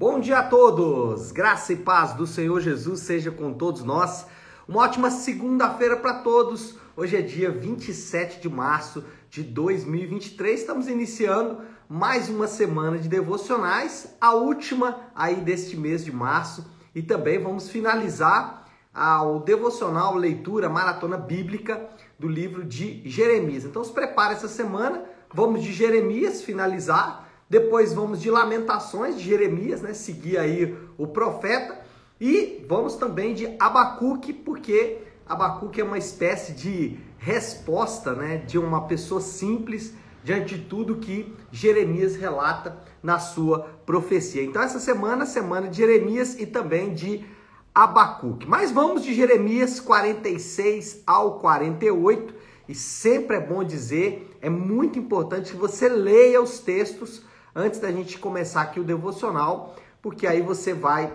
Bom dia a todos! Graça e paz do Senhor Jesus seja com todos nós. Uma ótima segunda-feira para todos. Hoje é dia 27 de março de 2023. Estamos iniciando mais uma semana de devocionais, a última aí deste mês de março, e também vamos finalizar o devocional leitura maratona bíblica do livro de Jeremias. Então se prepare essa semana, vamos de Jeremias finalizar depois vamos de Lamentações de Jeremias, né? Seguir aí o profeta. E vamos também de Abacuque, porque Abacuque é uma espécie de resposta, né? De uma pessoa simples diante de tudo que Jeremias relata na sua profecia. Então essa semana, semana de Jeremias e também de Abacuque. Mas vamos de Jeremias 46 ao 48. E sempre é bom dizer, é muito importante que você leia os textos antes da gente começar aqui o devocional, porque aí você vai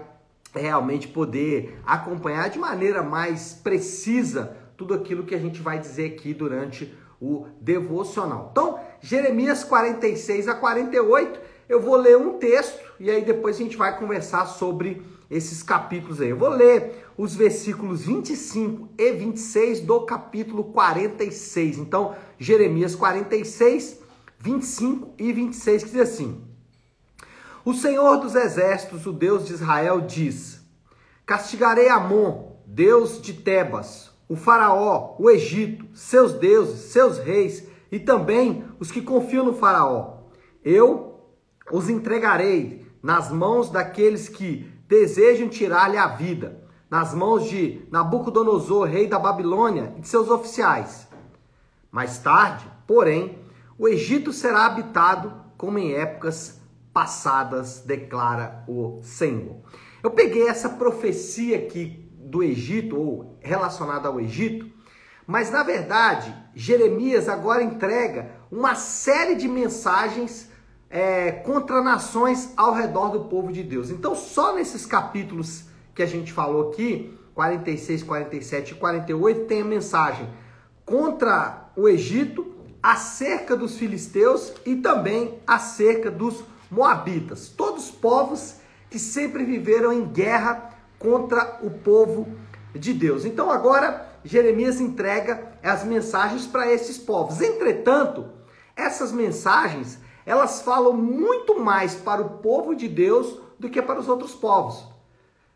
realmente poder acompanhar de maneira mais precisa tudo aquilo que a gente vai dizer aqui durante o devocional. Então, Jeremias 46 a 48, eu vou ler um texto e aí depois a gente vai conversar sobre esses capítulos aí. Eu vou ler os versículos 25 e 26 do capítulo 46. Então, Jeremias 46, 25 e 26, que diz assim: O Senhor dos exércitos, o Deus de Israel, diz: Castigarei Amon, Deus de Tebas, o Faraó, o Egito, seus deuses, seus reis e também os que confiam no Faraó. Eu os entregarei nas mãos daqueles que desejam tirar-lhe a vida, nas mãos de Nabucodonosor, rei da Babilônia, e de seus oficiais. Mais tarde, porém, o Egito será habitado como em épocas passadas, declara o Senhor. Eu peguei essa profecia aqui do Egito, ou relacionada ao Egito, mas na verdade, Jeremias agora entrega uma série de mensagens é, contra nações ao redor do povo de Deus. Então, só nesses capítulos que a gente falou aqui, 46, 47 e 48, tem a mensagem contra o Egito, acerca dos filisteus e também acerca dos moabitas, todos povos que sempre viveram em guerra contra o povo de Deus. Então agora Jeremias entrega as mensagens para esses povos. Entretanto, essas mensagens, elas falam muito mais para o povo de Deus do que para os outros povos.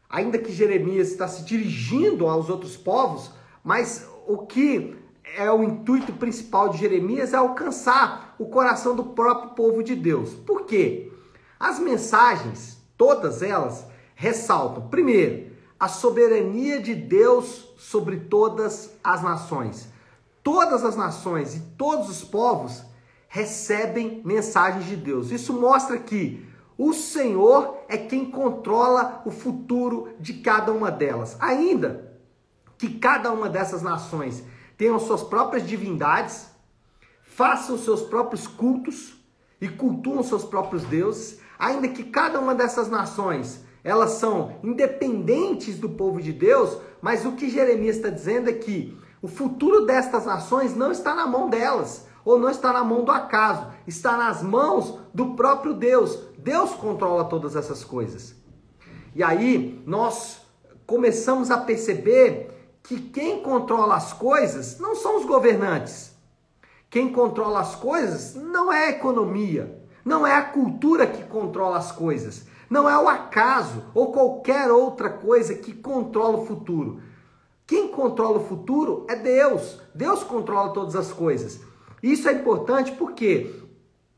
Ainda que Jeremias está se dirigindo aos outros povos, mas o que é o intuito principal de Jeremias é alcançar o coração do próprio povo de Deus. Por quê? As mensagens, todas elas, ressaltam, primeiro, a soberania de Deus sobre todas as nações. Todas as nações e todos os povos recebem mensagens de Deus. Isso mostra que o Senhor é quem controla o futuro de cada uma delas. Ainda que cada uma dessas nações tenham suas próprias divindades, façam seus próprios cultos e cultuam seus próprios deuses, ainda que cada uma dessas nações elas são independentes do povo de Deus, mas o que Jeremias está dizendo é que o futuro destas nações não está na mão delas, ou não está na mão do acaso, está nas mãos do próprio Deus. Deus controla todas essas coisas. E aí nós começamos a perceber que quem controla as coisas não são os governantes. Quem controla as coisas não é a economia, não é a cultura que controla as coisas, não é o acaso ou qualquer outra coisa que controla o futuro. Quem controla o futuro é Deus. Deus controla todas as coisas. Isso é importante porque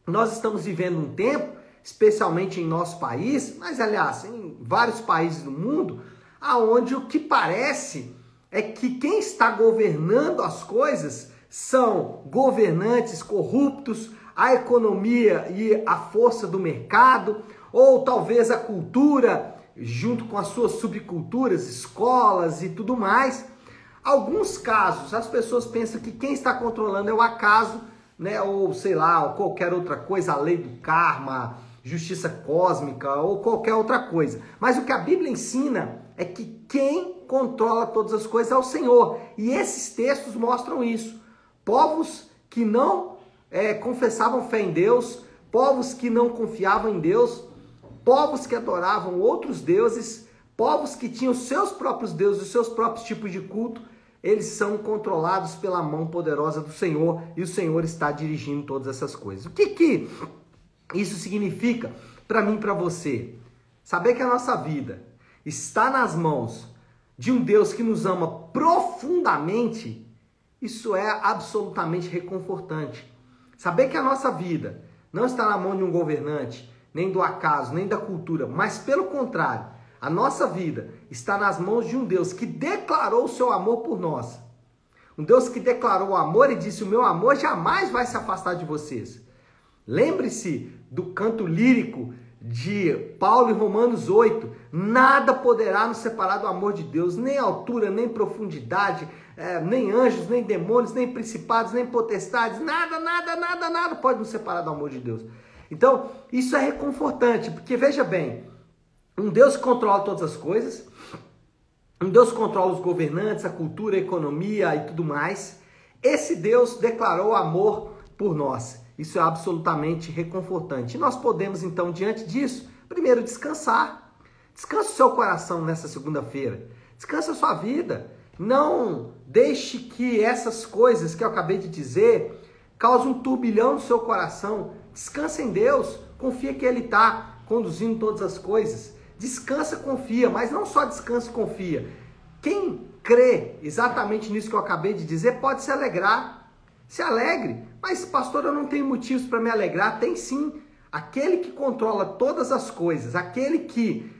nós estamos vivendo um tempo, especialmente em nosso país, mas aliás, em vários países do mundo, aonde o que parece é que quem está governando as coisas são governantes corruptos, a economia e a força do mercado, ou talvez a cultura, junto com as suas subculturas, escolas e tudo mais. Alguns casos, as pessoas pensam que quem está controlando é o acaso, né, ou sei lá, ou qualquer outra coisa, a lei do karma, justiça cósmica ou qualquer outra coisa. Mas o que a Bíblia ensina é que quem controla todas as coisas é o Senhor. E esses textos mostram isso. Povos que não é, confessavam fé em Deus, povos que não confiavam em Deus, povos que adoravam outros deuses, povos que tinham seus próprios deuses, os seus próprios tipos de culto, eles são controlados pela mão poderosa do Senhor e o Senhor está dirigindo todas essas coisas. O que que isso significa para mim para você? Saber que a nossa vida está nas mãos de um Deus que nos ama profundamente, isso é absolutamente reconfortante. Saber que a nossa vida não está na mão de um governante, nem do acaso, nem da cultura, mas pelo contrário, a nossa vida está nas mãos de um Deus que declarou o seu amor por nós. Um Deus que declarou o amor e disse: O meu amor jamais vai se afastar de vocês. Lembre-se do canto lírico de Paulo em Romanos 8: Nada poderá nos separar do amor de Deus, nem altura, nem profundidade, é, nem anjos, nem demônios, nem principados, nem potestades, nada, nada, nada, nada pode nos separar do amor de Deus. Então, isso é reconfortante, porque veja bem, um Deus que controla todas as coisas, um Deus que controla os governantes, a cultura, a economia e tudo mais. Esse Deus declarou amor por nós. Isso é absolutamente reconfortante. E nós podemos, então, diante disso, primeiro descansar. Descansa o seu coração nessa segunda-feira. Descansa a sua vida. Não deixe que essas coisas que eu acabei de dizer causem um turbilhão no seu coração. Descansa em Deus. Confia que Ele está conduzindo todas as coisas. Descansa, confia, mas não só descansa e confia. Quem crê exatamente nisso que eu acabei de dizer pode se alegrar. Se alegre. Mas, pastor, eu não tenho motivos para me alegrar. Tem sim. Aquele que controla todas as coisas, aquele que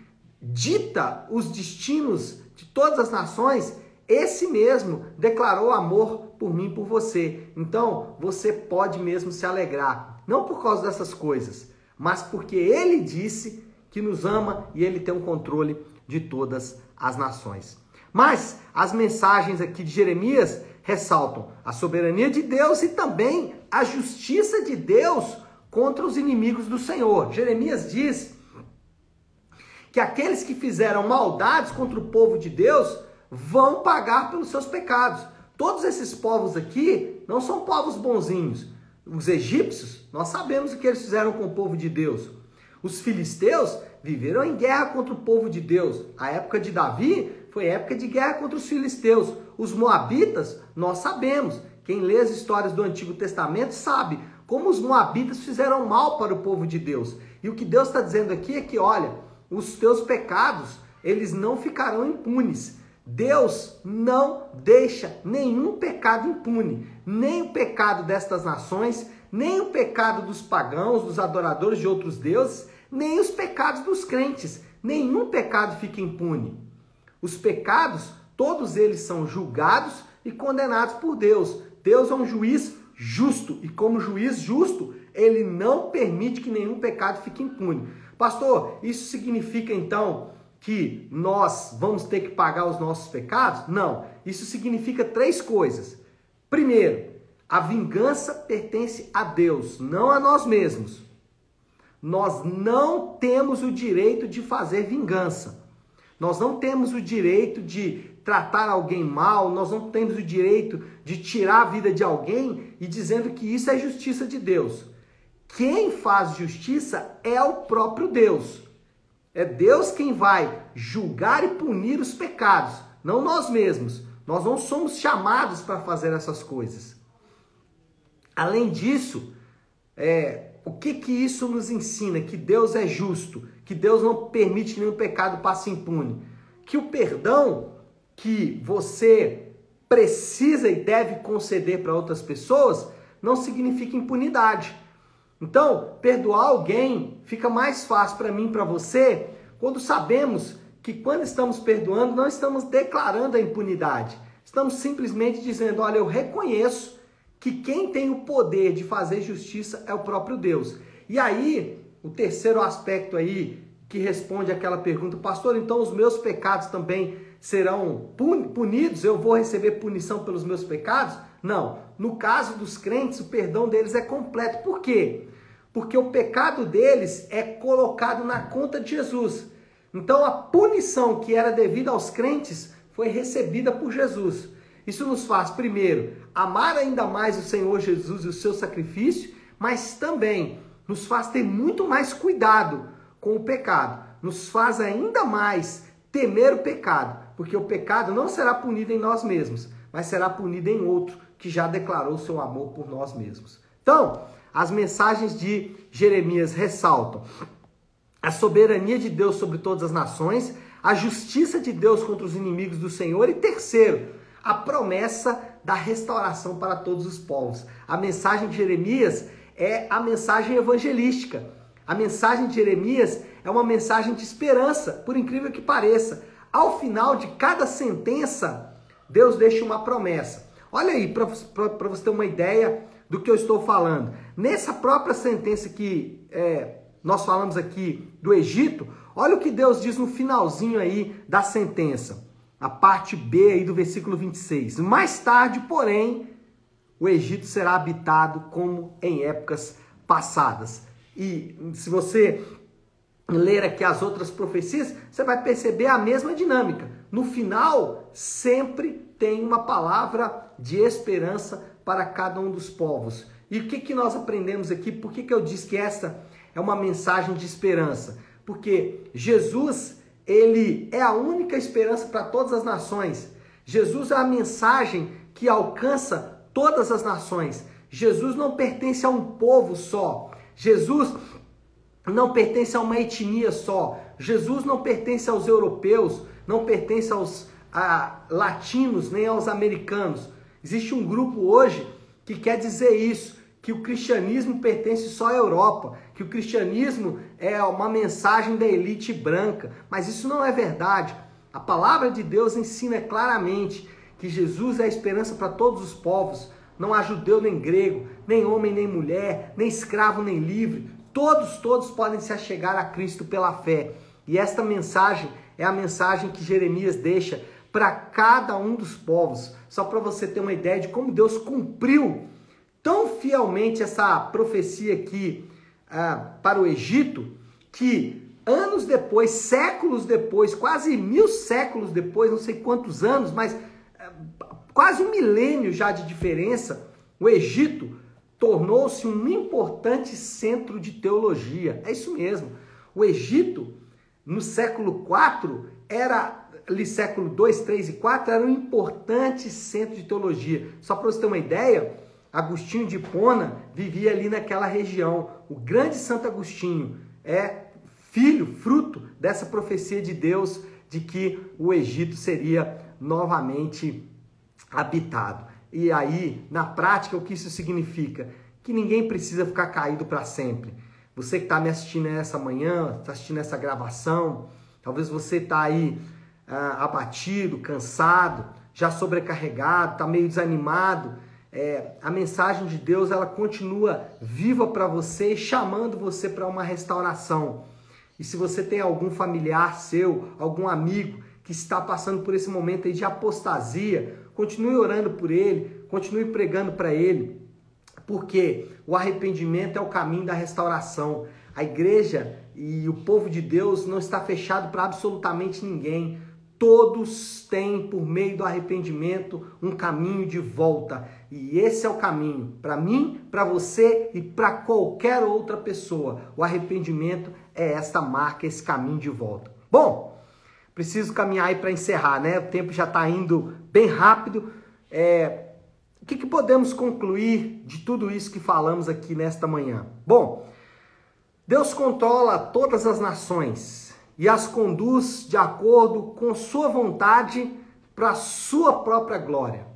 dita os destinos de todas as nações, esse mesmo declarou amor por mim, por você. Então, você pode mesmo se alegrar, não por causa dessas coisas, mas porque ele disse que nos ama e ele tem o um controle de todas as nações. Mas as mensagens aqui de Jeremias ressaltam a soberania de Deus e também a justiça de Deus contra os inimigos do Senhor. Jeremias diz que aqueles que fizeram maldades contra o povo de Deus vão pagar pelos seus pecados. Todos esses povos aqui não são povos bonzinhos. Os egípcios, nós sabemos o que eles fizeram com o povo de Deus. Os filisteus viveram em guerra contra o povo de Deus. A época de Davi foi época de guerra contra os filisteus. Os moabitas, nós sabemos. Quem lê as histórias do Antigo Testamento sabe como os moabitas fizeram mal para o povo de Deus. E o que Deus está dizendo aqui é que, olha, os teus pecados, eles não ficarão impunes. Deus não deixa nenhum pecado impune, nem o pecado destas nações, nem o pecado dos pagãos, dos adoradores de outros deuses, nem os pecados dos crentes. Nenhum pecado fica impune. Os pecados, todos eles são julgados e condenados por Deus. Deus é um juiz justo e, como juiz justo, ele não permite que nenhum pecado fique impune. Pastor, isso significa então que nós vamos ter que pagar os nossos pecados? Não. Isso significa três coisas. Primeiro, a vingança pertence a Deus, não a nós mesmos. Nós não temos o direito de fazer vingança. Nós não temos o direito de tratar alguém mal, nós não temos o direito de tirar a vida de alguém e dizendo que isso é justiça de Deus. Quem faz justiça é o próprio Deus. É Deus quem vai julgar e punir os pecados, não nós mesmos. Nós não somos chamados para fazer essas coisas. Além disso, é, o que que isso nos ensina? Que Deus é justo, que Deus não permite que nenhum pecado passe impune. Que o perdão que você precisa e deve conceder para outras pessoas não significa impunidade. Então, perdoar alguém fica mais fácil para mim e para você quando sabemos que quando estamos perdoando, não estamos declarando a impunidade. Estamos simplesmente dizendo: olha, eu reconheço que quem tem o poder de fazer justiça é o próprio Deus. E aí, o terceiro aspecto aí que responde aquela pergunta, pastor, então os meus pecados também serão punidos? Eu vou receber punição pelos meus pecados? Não. No caso dos crentes, o perdão deles é completo. Por quê? Porque o pecado deles é colocado na conta de Jesus. Então a punição que era devida aos crentes foi recebida por Jesus. Isso nos faz, primeiro, amar ainda mais o Senhor Jesus e o seu sacrifício, mas também nos faz ter muito mais cuidado com o pecado, nos faz ainda mais temer o pecado, porque o pecado não será punido em nós mesmos, mas será punido em outro que já declarou seu amor por nós mesmos. Então, as mensagens de Jeremias ressaltam a soberania de Deus sobre todas as nações, a justiça de Deus contra os inimigos do Senhor e terceiro, a promessa da restauração para todos os povos. A mensagem de Jeremias é a mensagem evangelística. A mensagem de Jeremias é uma mensagem de esperança, por incrível que pareça. Ao final de cada sentença, Deus deixa uma promessa. Olha aí, para você ter uma ideia do que eu estou falando. Nessa própria sentença que é, nós falamos aqui do Egito, olha o que Deus diz no finalzinho aí da sentença. A parte B aí do versículo 26. Mais tarde, porém, o Egito será habitado como em épocas passadas. E se você ler aqui as outras profecias, você vai perceber a mesma dinâmica. No final, sempre tem uma palavra de esperança para cada um dos povos. E o que, que nós aprendemos aqui? Por que, que eu disse que essa é uma mensagem de esperança? Porque Jesus, ele é a única esperança para todas as nações. Jesus é a mensagem que alcança todas as nações. Jesus não pertence a um povo só. Jesus não pertence a uma etnia só. Jesus não pertence aos europeus, não pertence aos a, latinos nem aos americanos. Existe um grupo hoje que quer dizer isso, que o cristianismo pertence só à Europa, que o cristianismo é uma mensagem da elite branca, mas isso não é verdade. A palavra de Deus ensina claramente que Jesus é a esperança para todos os povos. Não há judeu nem grego, nem homem nem mulher, nem escravo nem livre, Todos, todos podem se achegar a Cristo pela fé. E esta mensagem é a mensagem que Jeremias deixa para cada um dos povos. Só para você ter uma ideia de como Deus cumpriu tão fielmente essa profecia aqui ah, para o Egito, que anos depois, séculos depois, quase mil séculos depois, não sei quantos anos, mas ah, quase um milênio já de diferença, o Egito tornou-se um importante centro de teologia. É isso mesmo. O Egito, no século IV, era ali século 2, 3 e 4, era um importante centro de teologia. Só para você ter uma ideia, Agostinho de Hipona vivia ali naquela região. O grande Santo Agostinho é filho, fruto dessa profecia de Deus de que o Egito seria novamente habitado. E aí, na prática, o que isso significa? Que ninguém precisa ficar caído para sempre. Você que está me assistindo essa manhã, está assistindo essa gravação, talvez você está aí ah, abatido, cansado, já sobrecarregado, está meio desanimado. É, a mensagem de Deus ela continua viva para você, chamando você para uma restauração. E se você tem algum familiar seu, algum amigo que está passando por esse momento aí de apostasia, continue orando por ele, continue pregando para ele, porque o arrependimento é o caminho da restauração. A igreja e o povo de Deus não está fechado para absolutamente ninguém. Todos têm, por meio do arrependimento, um caminho de volta. E esse é o caminho para mim, para você e para qualquer outra pessoa. O arrependimento é esta marca, esse caminho de volta. Bom, preciso caminhar aí para encerrar, né? O tempo já está indo bem rápido. É, o que, que podemos concluir de tudo isso que falamos aqui nesta manhã? Bom, Deus controla todas as nações e as conduz de acordo com sua vontade para sua própria glória.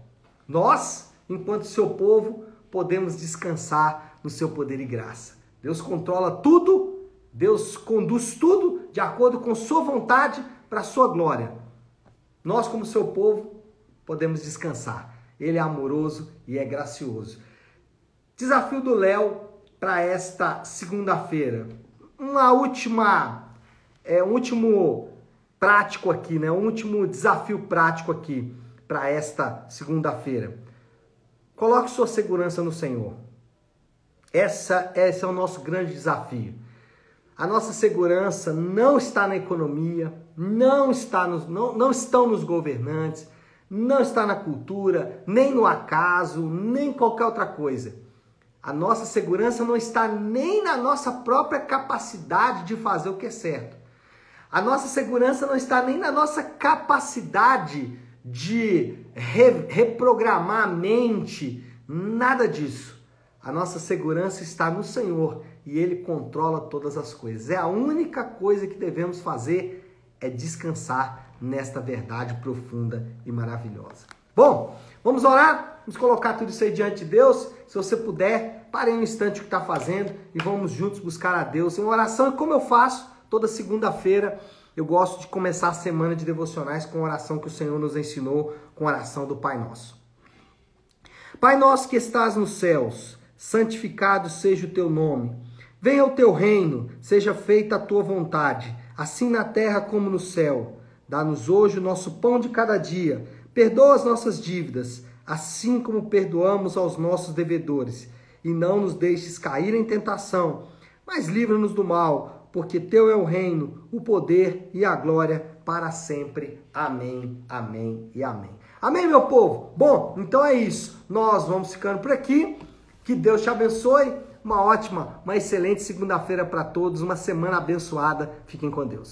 Nós, enquanto seu povo, podemos descansar no seu poder e graça. Deus controla tudo, Deus conduz tudo de acordo com sua vontade para sua glória. Nós, como seu povo, podemos descansar. Ele é amoroso e é gracioso. Desafio do Léo para esta segunda-feira. Uma última, é, último prático aqui, né? Um último desafio prático aqui para esta segunda-feira. Coloque sua segurança no Senhor. Essa, esse é o nosso grande desafio. A nossa segurança não está na economia, não, está nos, não, não estão nos governantes, não está na cultura, nem no acaso, nem qualquer outra coisa. A nossa segurança não está nem na nossa própria capacidade de fazer o que é certo. A nossa segurança não está nem na nossa capacidade de re reprogramar a mente, nada disso. A nossa segurança está no Senhor e Ele controla todas as coisas. É a única coisa que devemos fazer é descansar nesta verdade profunda e maravilhosa. Bom, vamos orar, vamos colocar tudo isso aí diante de Deus. Se você puder, pare um instante o que está fazendo e vamos juntos buscar a Deus em oração. E como eu faço toda segunda-feira, eu gosto de começar a semana de devocionais com a oração que o Senhor nos ensinou, com a oração do Pai Nosso. Pai nosso que estás nos céus, santificado seja o teu nome. Venha o teu reino, seja feita a tua vontade, assim na terra como no céu. Dá-nos hoje o nosso pão de cada dia. Perdoa as nossas dívidas, assim como perdoamos aos nossos devedores. E não nos deixes cair em tentação, mas livra-nos do mal, porque teu é o reino, o poder e a glória para sempre. Amém, amém e amém. Amém, meu povo? Bom, então é isso. Nós vamos ficando por aqui. Que Deus te abençoe. Uma ótima, uma excelente segunda-feira para todos. Uma semana abençoada. Fiquem com Deus.